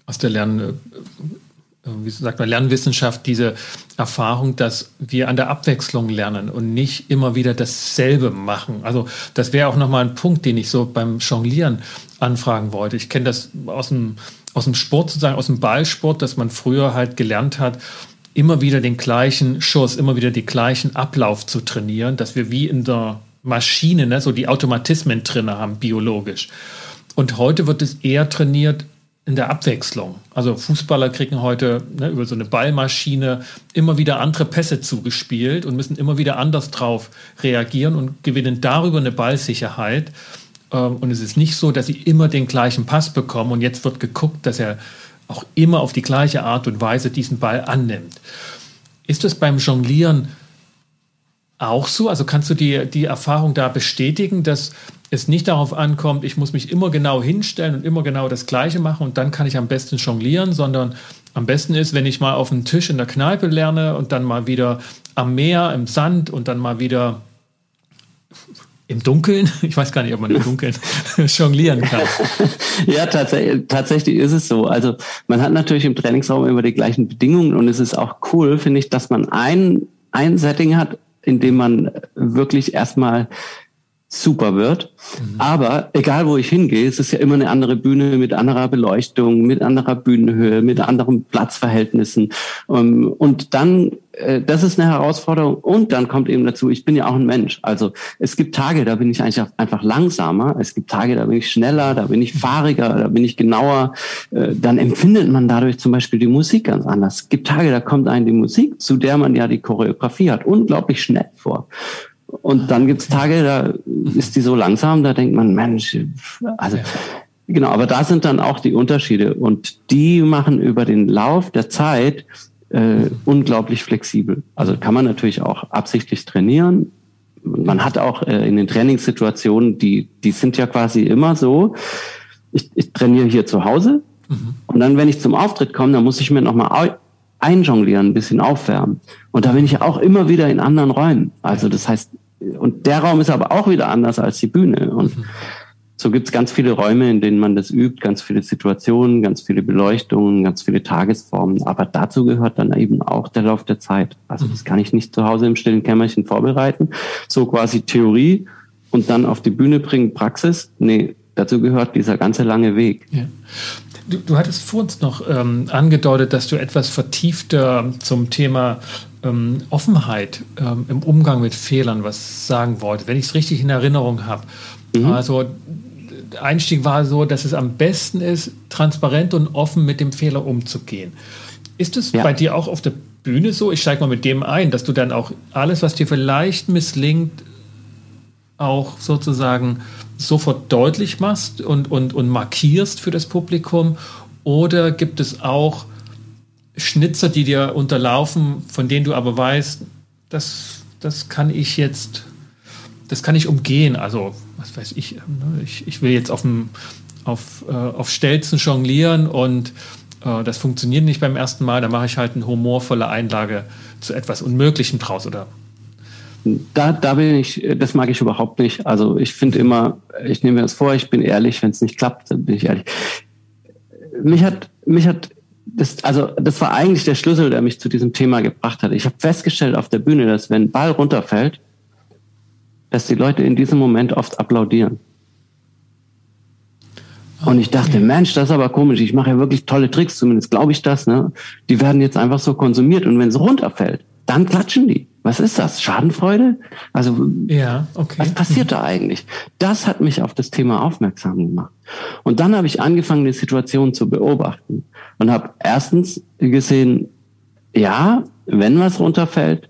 aus der Lern, äh, wie sagt man, Lernwissenschaft diese Erfahrung, dass wir an der Abwechslung lernen und nicht immer wieder dasselbe machen. Also das wäre auch nochmal ein Punkt, den ich so beim Jonglieren anfragen wollte. Ich kenne das aus dem, aus dem Sport sozusagen, aus dem Ballsport, dass man früher halt gelernt hat, immer wieder den gleichen Schuss, immer wieder den gleichen Ablauf zu trainieren, dass wir wie in der Maschine ne, so die Automatismen drin haben, biologisch. Und heute wird es eher trainiert in der Abwechslung. Also Fußballer kriegen heute ne, über so eine Ballmaschine immer wieder andere Pässe zugespielt und müssen immer wieder anders drauf reagieren und gewinnen darüber eine Ballsicherheit. Ähm, und es ist nicht so, dass sie immer den gleichen Pass bekommen und jetzt wird geguckt, dass er auch immer auf die gleiche Art und Weise diesen Ball annimmt. Ist das beim Jonglieren auch so? Also kannst du die, die Erfahrung da bestätigen, dass es nicht darauf ankommt, ich muss mich immer genau hinstellen und immer genau das Gleiche machen und dann kann ich am besten jonglieren, sondern am besten ist, wenn ich mal auf dem Tisch in der Kneipe lerne und dann mal wieder am Meer, im Sand und dann mal wieder im Dunkeln, (laughs) ich weiß gar nicht, ob man im Dunkeln (laughs) jonglieren kann. (laughs) ja, tatsächlich, tatsächlich ist es so. Also man hat natürlich im Trainingsraum immer die gleichen Bedingungen und es ist auch cool, finde ich, dass man ein, ein Setting hat, in dem man wirklich erstmal super wird. Mhm. Aber egal, wo ich hingehe, es ist ja immer eine andere Bühne mit anderer Beleuchtung, mit anderer Bühnenhöhe, mit anderen Platzverhältnissen. Ähm, und dann, äh, das ist eine Herausforderung. Und dann kommt eben dazu, ich bin ja auch ein Mensch. Also es gibt Tage, da bin ich eigentlich einfach langsamer. Es gibt Tage, da bin ich schneller, da bin ich fahriger, da bin ich genauer. Äh, dann empfindet man dadurch zum Beispiel die Musik ganz anders. Es gibt Tage, da kommt einem die Musik, zu der man ja die Choreografie hat, unglaublich schnell vor. Und dann gibt's Tage, da ist die so langsam, da denkt man, Mensch, also genau, aber da sind dann auch die Unterschiede und die machen über den Lauf der Zeit äh, unglaublich flexibel. Also kann man natürlich auch absichtlich trainieren. Man hat auch äh, in den Trainingssituationen, die, die sind ja quasi immer so. Ich, ich trainiere hier zu Hause mhm. und dann, wenn ich zum Auftritt komme, dann muss ich mir nochmal einjonglieren, ein bisschen aufwärmen. Und da bin ich auch immer wieder in anderen Räumen. Also das heißt, und der Raum ist aber auch wieder anders als die Bühne. Und so gibt es ganz viele Räume, in denen man das übt, ganz viele Situationen, ganz viele Beleuchtungen, ganz viele Tagesformen. Aber dazu gehört dann eben auch der Lauf der Zeit. Also das kann ich nicht zu Hause im stillen Kämmerchen vorbereiten. So quasi Theorie und dann auf die Bühne bringen, Praxis. Nee, dazu gehört dieser ganze lange Weg. Ja. Du, du hattest vor uns noch ähm, angedeutet, dass du etwas vertiefter zum Thema ähm, Offenheit ähm, im Umgang mit Fehlern was sagen wolltest, wenn ich es richtig in Erinnerung habe. Mhm. Also der Einstieg war so, dass es am besten ist, transparent und offen mit dem Fehler umzugehen. Ist es ja. bei dir auch auf der Bühne so? Ich steige mal mit dem ein, dass du dann auch alles, was dir vielleicht misslingt, auch sozusagen sofort deutlich machst und, und, und markierst für das Publikum? Oder gibt es auch Schnitzer, die dir unterlaufen, von denen du aber weißt, das, das kann ich jetzt, das kann ich umgehen. Also, was weiß ich, ne, ich, ich will jetzt auf, dem, auf, äh, auf Stelzen jonglieren und äh, das funktioniert nicht beim ersten Mal, da mache ich halt eine humorvolle Einlage zu etwas Unmöglichem draus oder da, da bin ich, das mag ich überhaupt nicht. Also ich finde immer, ich nehme mir das vor, ich bin ehrlich, wenn es nicht klappt, dann bin ich ehrlich. Mich hat, mich hat das, also das war eigentlich der Schlüssel, der mich zu diesem Thema gebracht hat. Ich habe festgestellt auf der Bühne, dass wenn ein Ball runterfällt, dass die Leute in diesem Moment oft applaudieren. Und ich dachte, Mensch, das ist aber komisch. Ich mache ja wirklich tolle Tricks, zumindest glaube ich das. Ne? Die werden jetzt einfach so konsumiert. Und wenn es runterfällt, dann klatschen die. Was ist das? Schadenfreude? Also, ja, okay. was passiert da eigentlich? Das hat mich auf das Thema aufmerksam gemacht. Und dann habe ich angefangen, die Situation zu beobachten und habe erstens gesehen, ja, wenn was runterfällt,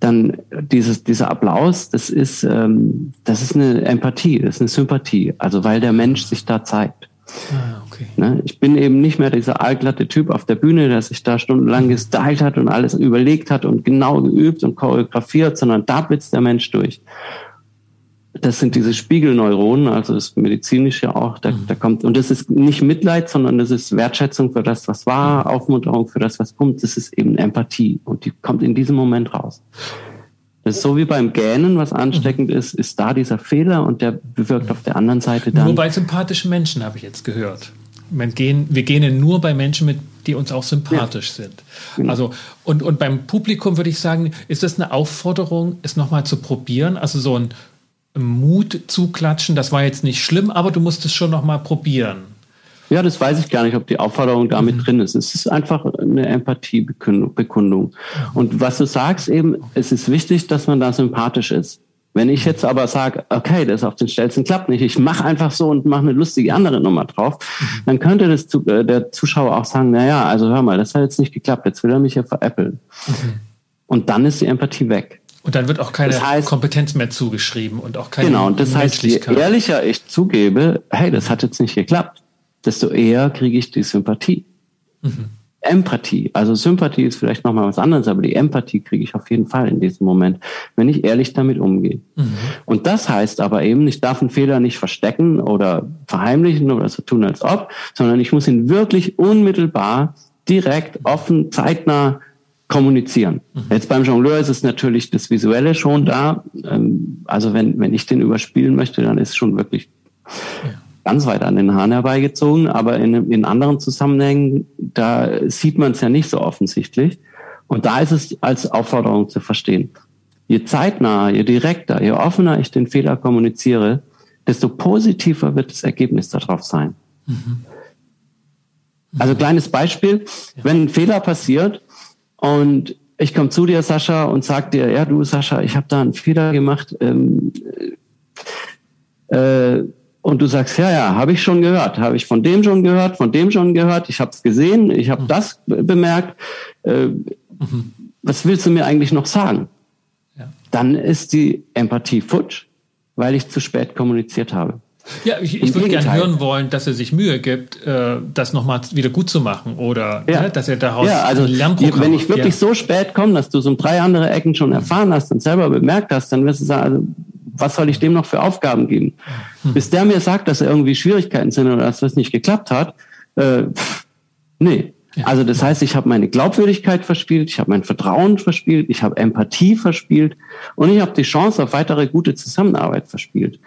dann dieses, dieser Applaus, das ist, ähm, das ist eine Empathie, das ist eine Sympathie, also weil der Mensch sich da zeigt. Ah, okay. Ne? Ich bin eben nicht mehr dieser allglatte Typ auf der Bühne, der sich da stundenlang gestylt hat und alles überlegt hat und genau geübt und choreografiert, sondern da blitzt der Mensch durch. Das sind diese Spiegelneuronen, also das medizinische auch, da, mhm. da kommt, und das ist nicht Mitleid, sondern das ist Wertschätzung für das, was war. Aufmunterung für das, was kommt, das ist eben Empathie und die kommt in diesem Moment raus. Das ist so wie beim Gähnen, was ansteckend ist, ist da dieser Fehler und der bewirkt auf der anderen Seite dann. Nur bei sympathischen Menschen habe ich jetzt gehört. Wir gehen, wir gehen nur bei Menschen mit, die uns auch sympathisch ja. sind. Genau. Also, und, und beim Publikum würde ich sagen, ist das eine Aufforderung, es nochmal zu probieren? Also so ein Mut zuklatschen, das war jetzt nicht schlimm, aber du musst es schon nochmal probieren. Ja, das weiß ich gar nicht, ob die Aufforderung damit mhm. drin ist. Es ist einfach eine Empathiebekundung. Und was du sagst eben, es ist wichtig, dass man da sympathisch ist. Wenn ich jetzt aber sage, okay, das auf den Stelzen klappt nicht, ich mache einfach so und mache eine lustige andere Nummer drauf, mhm. dann könnte das, äh, der Zuschauer auch sagen, na ja, also hör mal, das hat jetzt nicht geklappt, jetzt will er mich ja veräppeln. Mhm. Und dann ist die Empathie weg. Und dann wird auch keine das heißt, Kompetenz mehr zugeschrieben und auch keine Genau, und das heißt, je ehrlicher ich zugebe, hey, das hat jetzt nicht geklappt, desto eher kriege ich die Sympathie. Mhm. Empathie. Also Sympathie ist vielleicht nochmal was anderes, aber die Empathie kriege ich auf jeden Fall in diesem Moment, wenn ich ehrlich damit umgehe. Mhm. Und das heißt aber eben, ich darf einen Fehler nicht verstecken oder verheimlichen oder so tun als ob, sondern ich muss ihn wirklich unmittelbar, direkt, offen, zeitnah kommunizieren. Mhm. Jetzt beim Jongleur ist es natürlich das Visuelle schon da. Ähm, also wenn, wenn ich den überspielen möchte, dann ist es schon wirklich ja. Ganz weit an den Haaren herbeigezogen. Aber in, in anderen Zusammenhängen, da sieht man es ja nicht so offensichtlich. Und da ist es als Aufforderung zu verstehen. Je zeitnaher, je direkter, je offener ich den Fehler kommuniziere, desto positiver wird das Ergebnis darauf sein. Mhm. Also kleines Beispiel, wenn ein Fehler passiert und ich komme zu dir, Sascha, und sag dir, ja, du, Sascha, ich habe da einen Fehler gemacht. Ähm, äh, und du sagst, ja, ja, habe ich schon gehört, habe ich von dem schon gehört, von dem schon gehört, ich habe es gesehen, ich habe mhm. das bemerkt. Äh, mhm. Was willst du mir eigentlich noch sagen? Ja. Dann ist die Empathie futsch, weil ich zu spät kommuniziert habe. Ja, ich, ich würde gerne hören wollen, dass er sich Mühe gibt, äh, das nochmal wieder gut zu machen oder ja. ne, dass er daraus ja, also wenn ich wirklich ja. so spät komme, dass du so drei andere Ecken schon erfahren hast und selber bemerkt hast, dann wirst du sagen, also, was soll ich dem noch für Aufgaben geben? Hm. Bis der mir sagt, dass er irgendwie Schwierigkeiten sind oder dass das nicht geklappt hat, äh, pff, nee, also das heißt, ich habe meine Glaubwürdigkeit verspielt, ich habe mein Vertrauen verspielt, ich habe Empathie verspielt und ich habe die Chance auf weitere gute Zusammenarbeit verspielt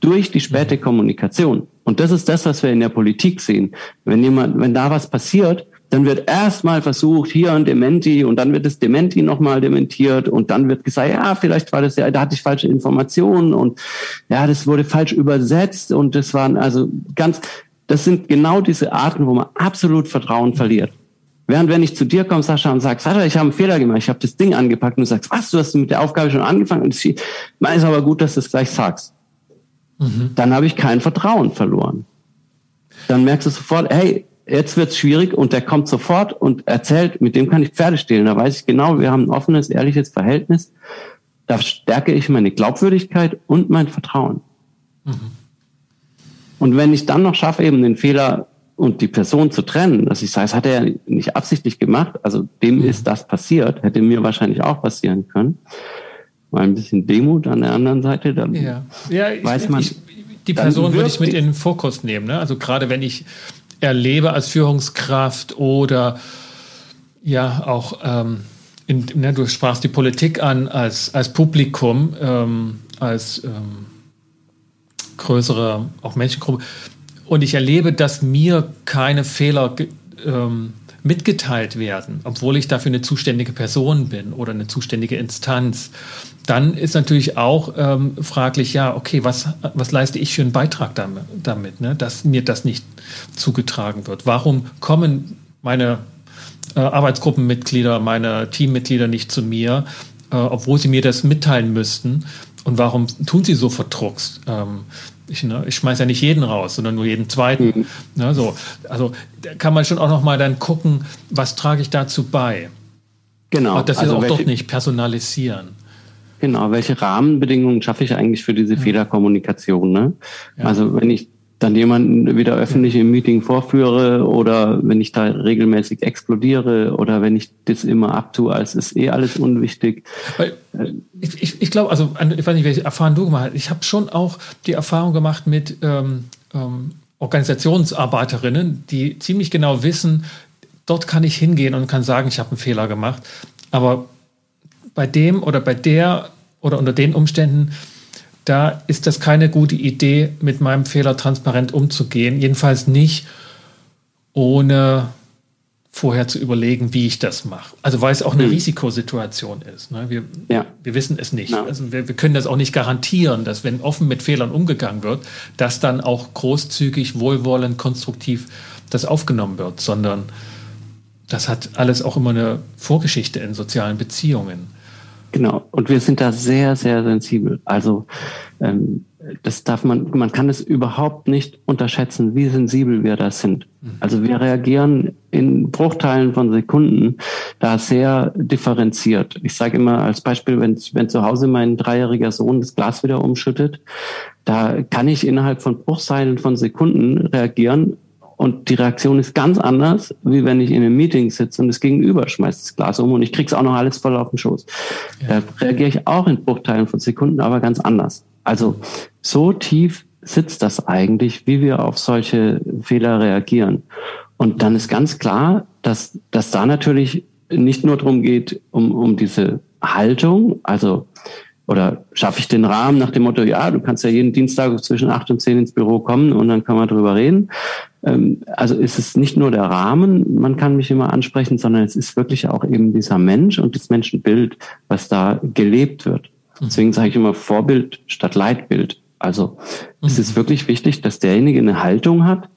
durch die späte Kommunikation. Und das ist das, was wir in der Politik sehen. Wenn jemand, wenn da was passiert, dann wird erstmal versucht, hier ein Dementi und dann wird das Dementi nochmal dementiert und dann wird gesagt, ja, vielleicht war das ja, da hatte ich falsche Informationen und ja, das wurde falsch übersetzt und das waren also ganz, das sind genau diese Arten, wo man absolut Vertrauen verliert. Während wenn ich zu dir komme, Sascha, und sage, Sascha, ich habe einen Fehler gemacht, ich habe das Ding angepackt und du sagst, was, du hast mit der Aufgabe schon angefangen und es ist aber gut, dass du es gleich sagst. Mhm. Dann habe ich kein Vertrauen verloren. Dann merkst du sofort, hey, jetzt wird's schwierig und der kommt sofort und erzählt, mit dem kann ich Pferde stehlen. Da weiß ich genau, wir haben ein offenes, ehrliches Verhältnis. Da stärke ich meine Glaubwürdigkeit und mein Vertrauen. Mhm. Und wenn ich dann noch schaffe, eben den Fehler und die Person zu trennen, dass ich sage, es hat er nicht absichtlich gemacht, also dem mhm. ist das passiert, hätte mir wahrscheinlich auch passieren können. Mal ein bisschen Demut an der anderen Seite, dann ja. Ja, weiß man. Ich, die Person würde ich mit in den Fokus nehmen. Ne? Also gerade wenn ich erlebe als Führungskraft oder ja auch ähm, in, ne, du sprachst die Politik an als, als Publikum, ähm, als ähm, größere auch Menschengruppe. Und ich erlebe, dass mir keine Fehler ähm, mitgeteilt werden, obwohl ich dafür eine zuständige Person bin oder eine zuständige Instanz. Dann ist natürlich auch ähm, fraglich, ja, okay, was, was leiste ich für einen Beitrag damit, damit ne, dass mir das nicht zugetragen wird? Warum kommen meine äh, Arbeitsgruppenmitglieder, meine Teammitglieder nicht zu mir, äh, obwohl sie mir das mitteilen müssten? Und warum tun sie so verdruckst? Ähm, ich, ne, ich schmeiße ja nicht jeden raus, sondern nur jeden zweiten. Mhm. Ne, so. Also da kann man schon auch noch mal dann gucken, was trage ich dazu bei. Genau. Und das also auch welche, dort nicht personalisieren. Genau, welche Rahmenbedingungen schaffe ich eigentlich für diese ja. Fehlerkommunikation? Ne? Ja. Also wenn ich dann jemanden wieder öffentlich im Meeting vorführe oder wenn ich da regelmäßig explodiere oder wenn ich das immer abtue, als ist eh alles unwichtig. Weil ich, ich, ich glaube, also ich weiß nicht, welche Erfahrung du gemacht hast. Ich habe schon auch die Erfahrung gemacht mit ähm, ähm, Organisationsarbeiterinnen, die ziemlich genau wissen, dort kann ich hingehen und kann sagen, ich habe einen Fehler gemacht. Aber bei dem oder bei der oder unter den Umständen da ist das keine gute Idee, mit meinem Fehler transparent umzugehen. Jedenfalls nicht, ohne vorher zu überlegen, wie ich das mache. Also weil es auch eine hm. Risikosituation ist. Ne? Wir, ja. wir wissen es nicht. Ja. Also wir, wir, können das auch nicht garantieren, dass wenn offen mit Fehlern umgegangen wird, dass dann auch großzügig, wohlwollend, konstruktiv das aufgenommen wird, sondern das hat alles auch immer eine Vorgeschichte in sozialen Beziehungen. Genau. Und wir sind da sehr, sehr sensibel. Also ähm, das darf man, man kann es überhaupt nicht unterschätzen, wie sensibel wir da sind. Also wir reagieren in Bruchteilen von Sekunden da sehr differenziert. Ich sage immer als Beispiel, wenn, wenn zu Hause mein dreijähriger Sohn das Glas wieder umschüttet, da kann ich innerhalb von Bruchteilen von Sekunden reagieren und die Reaktion ist ganz anders, wie wenn ich in einem Meeting sitze und das Gegenüber schmeißt das Glas um und ich krieg's auch noch alles voll auf den Schoß. Ja. Da reagiere ich auch in Bruchteilen von Sekunden, aber ganz anders. Also so tief sitzt das eigentlich, wie wir auf solche Fehler reagieren. Und dann ist ganz klar, dass, dass da natürlich nicht nur darum geht, um, um diese Haltung, also oder schaffe ich den Rahmen nach dem Motto, ja, du kannst ja jeden Dienstag zwischen acht und zehn ins Büro kommen und dann kann man drüber reden. Ähm, also ist es nicht nur der Rahmen, man kann mich immer ansprechen, sondern es ist wirklich auch eben dieser Mensch und das Menschenbild, was da gelebt wird. Deswegen sage ich immer Vorbild statt Leitbild. Also es ist mhm. wirklich wichtig, dass derjenige eine Haltung hat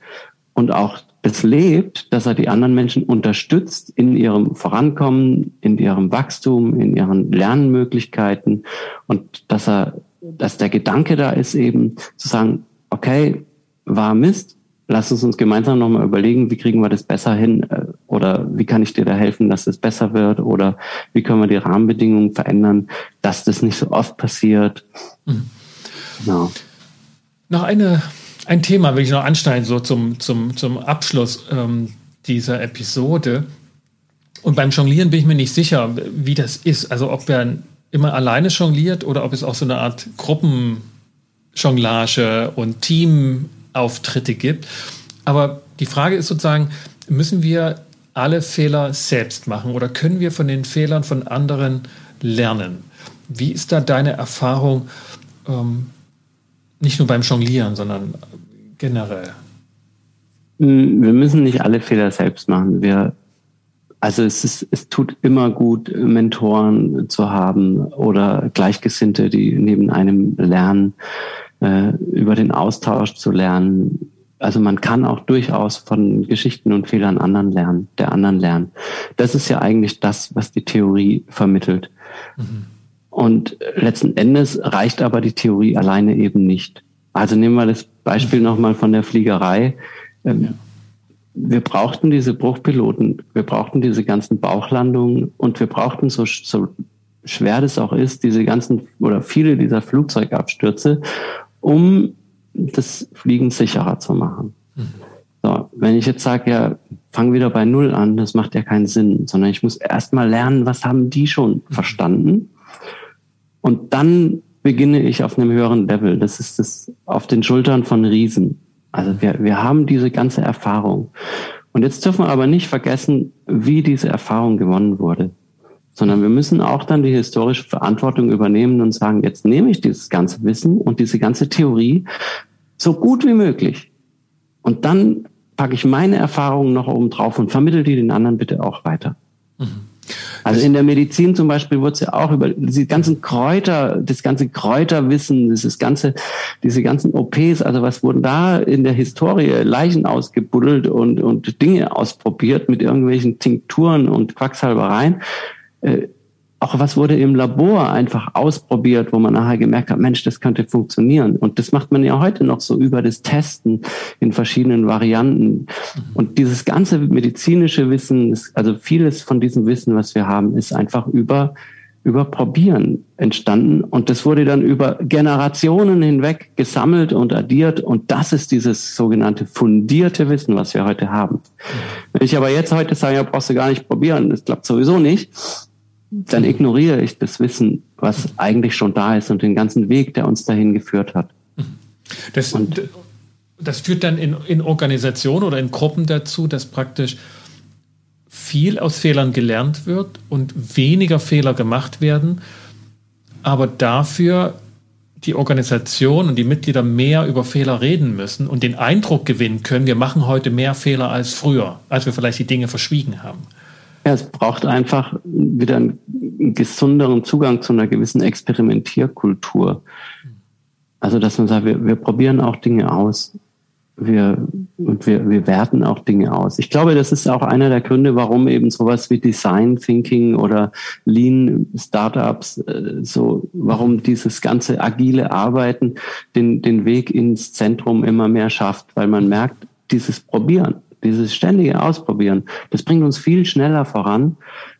und auch es lebt, dass er die anderen Menschen unterstützt in ihrem Vorankommen, in ihrem Wachstum, in ihren Lernmöglichkeiten und dass er, dass der Gedanke da ist eben zu sagen, okay, war Mist, lass uns uns gemeinsam nochmal überlegen, wie kriegen wir das besser hin äh, oder wie kann ich dir da helfen, dass es besser wird oder wie können wir die Rahmenbedingungen verändern, dass das nicht so oft passiert. Mhm. Genau. Noch eine, ein Thema will ich noch anschneiden, so zum, zum, zum Abschluss ähm, dieser Episode. Und beim Jonglieren bin ich mir nicht sicher, wie das ist. Also ob er immer alleine jongliert oder ob es auch so eine Art Gruppenjonglage und Team Auftritte gibt. Aber die Frage ist sozusagen, müssen wir alle Fehler selbst machen oder können wir von den Fehlern von anderen lernen? Wie ist da deine Erfahrung, ähm, nicht nur beim Jonglieren, sondern generell? Wir müssen nicht alle Fehler selbst machen. Wir, also es, ist, es tut immer gut, Mentoren zu haben oder Gleichgesinnte, die neben einem lernen äh, über den Austausch zu lernen. Also man kann auch durchaus von Geschichten und Fehlern anderen lernen, der anderen lernen. Das ist ja eigentlich das, was die Theorie vermittelt. Mhm. Und letzten Endes reicht aber die Theorie alleine eben nicht. Also nehmen wir das Beispiel mhm. nochmal von der Fliegerei. Ähm. Wir brauchten diese Bruchpiloten, wir brauchten diese ganzen Bauchlandungen und wir brauchten so, so schwer das auch ist, diese ganzen oder viele dieser Flugzeugabstürze um das Fliegen sicherer zu machen. Mhm. So, wenn ich jetzt sage, ja, fang wieder bei Null an, das macht ja keinen Sinn, sondern ich muss erstmal lernen, was haben die schon mhm. verstanden? Und dann beginne ich auf einem höheren Level. Das ist das auf den Schultern von Riesen. Also wir, wir haben diese ganze Erfahrung. Und jetzt dürfen wir aber nicht vergessen, wie diese Erfahrung gewonnen wurde sondern wir müssen auch dann die historische Verantwortung übernehmen und sagen, jetzt nehme ich dieses ganze Wissen und diese ganze Theorie so gut wie möglich. Und dann packe ich meine Erfahrungen noch oben drauf und vermittle die den anderen bitte auch weiter. Mhm. Also in der Medizin zum Beispiel wurde es ja auch über die ganzen Kräuter, das ganze Kräuterwissen, dieses ganze, diese ganzen OPs, also was wurden da in der Historie Leichen ausgebuddelt und, und Dinge ausprobiert mit irgendwelchen Tinkturen und Quacksalbereien äh, auch was wurde im Labor einfach ausprobiert, wo man nachher gemerkt hat, Mensch, das könnte funktionieren. Und das macht man ja heute noch so über das Testen in verschiedenen Varianten. Mhm. Und dieses ganze medizinische Wissen, also vieles von diesem Wissen, was wir haben, ist einfach über über Probieren entstanden und das wurde dann über Generationen hinweg gesammelt und addiert und das ist dieses sogenannte fundierte Wissen, was wir heute haben. Mhm. Wenn ich aber jetzt heute sage, ja, brauchst du gar nicht probieren, das klappt sowieso nicht, dann ignoriere ich das Wissen, was eigentlich schon da ist und den ganzen Weg, der uns dahin geführt hat. Das, und, das führt dann in, in Organisationen oder in Gruppen dazu, dass praktisch viel aus Fehlern gelernt wird und weniger Fehler gemacht werden, aber dafür die Organisation und die Mitglieder mehr über Fehler reden müssen und den Eindruck gewinnen können, wir machen heute mehr Fehler als früher, als wir vielleicht die Dinge verschwiegen haben. Ja, es braucht einfach wieder einen gesünderen Zugang zu einer gewissen Experimentierkultur. Also, dass man sagt, wir, wir probieren auch Dinge aus. wir, und wir, wir werten auch Dinge aus. Ich glaube, das ist auch einer der Gründe, warum eben sowas wie Design Thinking oder Lean Startups, äh, so, warum dieses ganze agile Arbeiten den, den Weg ins Zentrum immer mehr schafft, weil man merkt, dieses Probieren, dieses ständige Ausprobieren, das bringt uns viel schneller voran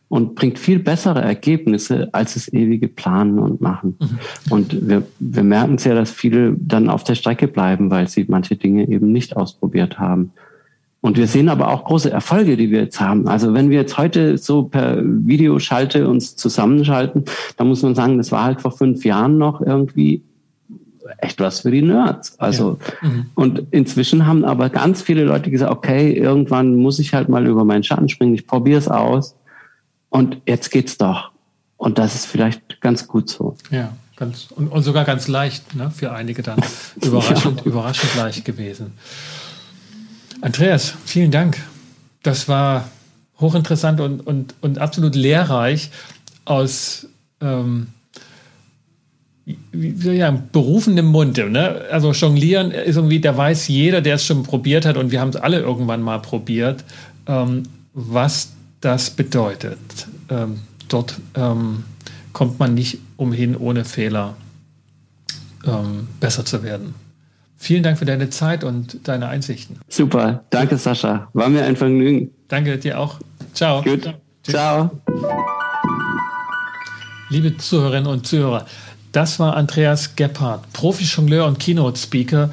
und bringt viel bessere Ergebnisse als das ewige Planen und Machen. Mhm. Und wir, wir merken es ja, dass viele dann auf der Strecke bleiben, weil sie manche Dinge eben nicht ausprobiert haben. Und wir sehen aber auch große Erfolge, die wir jetzt haben. Also wenn wir jetzt heute so per Videoschalte uns zusammenschalten, dann muss man sagen, das war halt vor fünf Jahren noch irgendwie echt was für die Nerds. Also, ja. mhm. und inzwischen haben aber ganz viele Leute gesagt, okay, irgendwann muss ich halt mal über meinen Schatten springen, ich probiere es aus und jetzt geht's doch. Und das ist vielleicht ganz gut so. Ja, ganz, und, und sogar ganz leicht, ne, für einige dann (laughs) überraschend, ja. überraschend leicht gewesen. Andreas, vielen Dank. Das war hochinteressant und, und, und absolut lehrreich aus ähm, wie soll ich sagen, Munde. Ne? Also Jonglieren ist irgendwie, da weiß jeder, der es schon probiert hat und wir haben es alle irgendwann mal probiert, ähm, was das bedeutet. Ähm, dort ähm, kommt man nicht umhin, ohne Fehler ähm, besser zu werden. Vielen Dank für deine Zeit und deine Einsichten. Super, danke Sascha. War mir ein Vergnügen. Danke dir auch. Ciao. Gut. Ciao. Liebe Zuhörerinnen und Zuhörer, das war Andreas Gebhardt, Profi-Jongleur und Keynote-Speaker,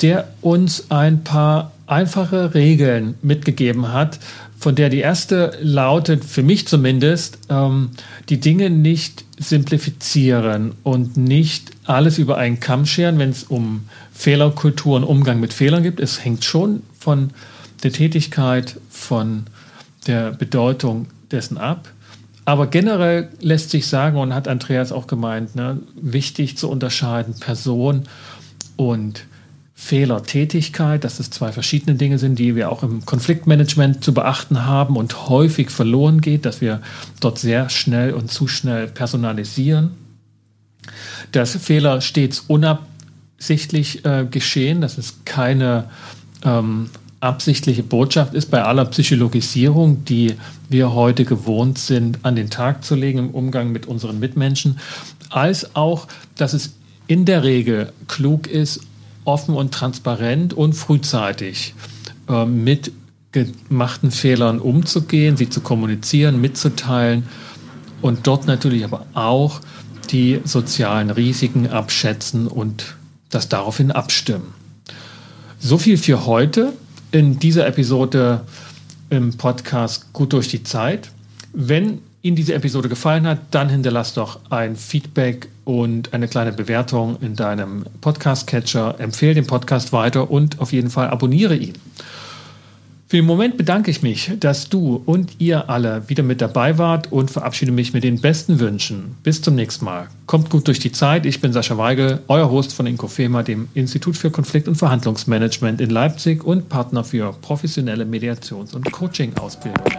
der uns ein paar einfache Regeln mitgegeben hat, von der die erste lautet, für mich zumindest, ähm, die Dinge nicht simplifizieren und nicht alles über einen Kamm scheren, wenn es um Fehlerkultur und Umgang mit Fehlern gibt. Es hängt schon von der Tätigkeit, von der Bedeutung dessen ab. Aber generell lässt sich sagen, und hat Andreas auch gemeint, ne, wichtig zu unterscheiden Person und Fehlertätigkeit, dass es zwei verschiedene Dinge sind, die wir auch im Konfliktmanagement zu beachten haben und häufig verloren geht, dass wir dort sehr schnell und zu schnell personalisieren. Dass Fehler stets unabsichtlich äh, geschehen, dass es keine ähm, absichtliche Botschaft ist bei aller Psychologisierung, die wir heute gewohnt sind, an den Tag zu legen im Umgang mit unseren Mitmenschen, als auch, dass es in der Regel klug ist, offen und transparent und frühzeitig äh, mit gemachten Fehlern umzugehen, sie zu kommunizieren, mitzuteilen und dort natürlich aber auch die sozialen Risiken abschätzen und das daraufhin abstimmen. So viel für heute in dieser Episode im Podcast Gut durch die Zeit. Wenn Ihnen diese Episode gefallen hat, dann hinterlasst doch ein Feedback und eine kleine Bewertung in deinem Podcast-Catcher. Empfehle den Podcast weiter und auf jeden Fall abonniere ihn. Für den Moment bedanke ich mich, dass du und ihr alle wieder mit dabei wart und verabschiede mich mit den besten Wünschen. Bis zum nächsten Mal. Kommt gut durch die Zeit. Ich bin Sascha Weigel, euer Host von Inkofema, dem Institut für Konflikt- und Verhandlungsmanagement in Leipzig und Partner für professionelle Mediations- und Coaching-Ausbildungen.